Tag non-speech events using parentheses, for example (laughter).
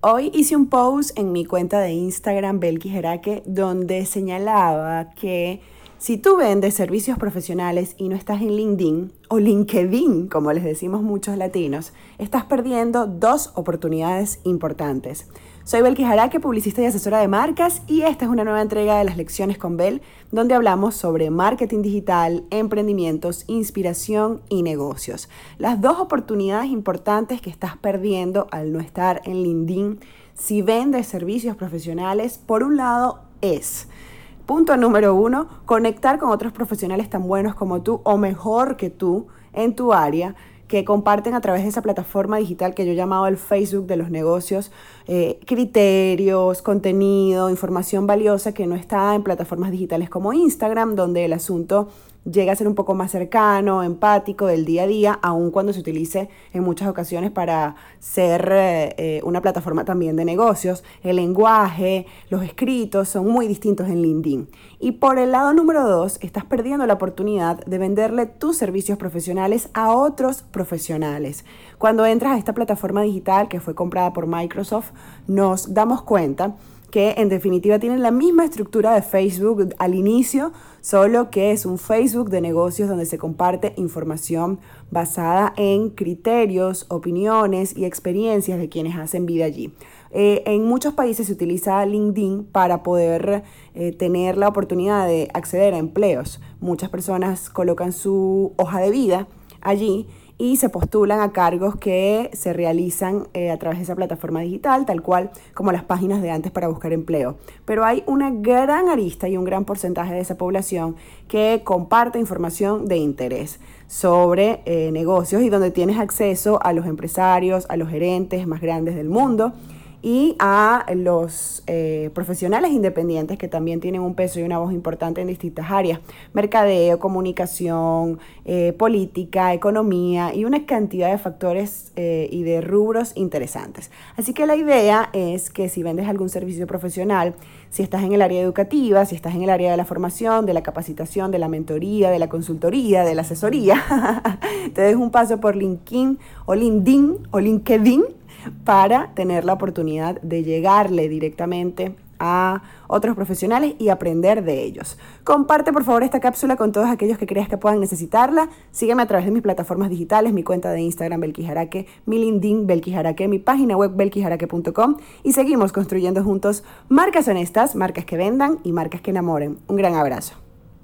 Hoy hice un post en mi cuenta de Instagram, Belki Jeraque, donde señalaba que si tú vendes servicios profesionales y no estás en LinkedIn o LinkedIn, como les decimos muchos latinos, estás perdiendo dos oportunidades importantes. Soy Belki Jaraque, publicista y asesora de marcas, y esta es una nueva entrega de las lecciones con Bel, donde hablamos sobre marketing digital, emprendimientos, inspiración y negocios. Las dos oportunidades importantes que estás perdiendo al no estar en LinkedIn si vendes servicios profesionales, por un lado es... Punto número uno, conectar con otros profesionales tan buenos como tú o mejor que tú en tu área que comparten a través de esa plataforma digital que yo he llamado el Facebook de los negocios, eh, criterios, contenido, información valiosa que no está en plataformas digitales como Instagram, donde el asunto llega a ser un poco más cercano, empático del día a día, aun cuando se utilice en muchas ocasiones para ser eh, eh, una plataforma también de negocios. El lenguaje, los escritos son muy distintos en LinkedIn. Y por el lado número dos, estás perdiendo la oportunidad de venderle tus servicios profesionales a otros profesionales. Cuando entras a esta plataforma digital que fue comprada por Microsoft, nos damos cuenta que en definitiva tienen la misma estructura de Facebook al inicio, solo que es un Facebook de negocios donde se comparte información basada en criterios, opiniones y experiencias de quienes hacen vida allí. Eh, en muchos países se utiliza LinkedIn para poder eh, tener la oportunidad de acceder a empleos. Muchas personas colocan su hoja de vida allí y se postulan a cargos que se realizan eh, a través de esa plataforma digital, tal cual como las páginas de antes para buscar empleo. Pero hay una gran arista y un gran porcentaje de esa población que comparte información de interés sobre eh, negocios y donde tienes acceso a los empresarios, a los gerentes más grandes del mundo y a los eh, profesionales independientes que también tienen un peso y una voz importante en distintas áreas, mercadeo, comunicación, eh, política, economía y una cantidad de factores eh, y de rubros interesantes. Así que la idea es que si vendes algún servicio profesional, si estás en el área educativa, si estás en el área de la formación, de la capacitación, de la mentoría, de la consultoría, de la asesoría, (laughs) te des un paso por LinkedIn o LinkedIn o LinkedIn para tener la oportunidad de llegarle directamente a otros profesionales y aprender de ellos. Comparte por favor esta cápsula con todos aquellos que creas que puedan necesitarla. Sígueme a través de mis plataformas digitales, mi cuenta de Instagram Belkijaraque, mi LinkedIn Belkijaraque, mi página web belkijaraque.com y seguimos construyendo juntos marcas honestas, marcas que vendan y marcas que enamoren. Un gran abrazo.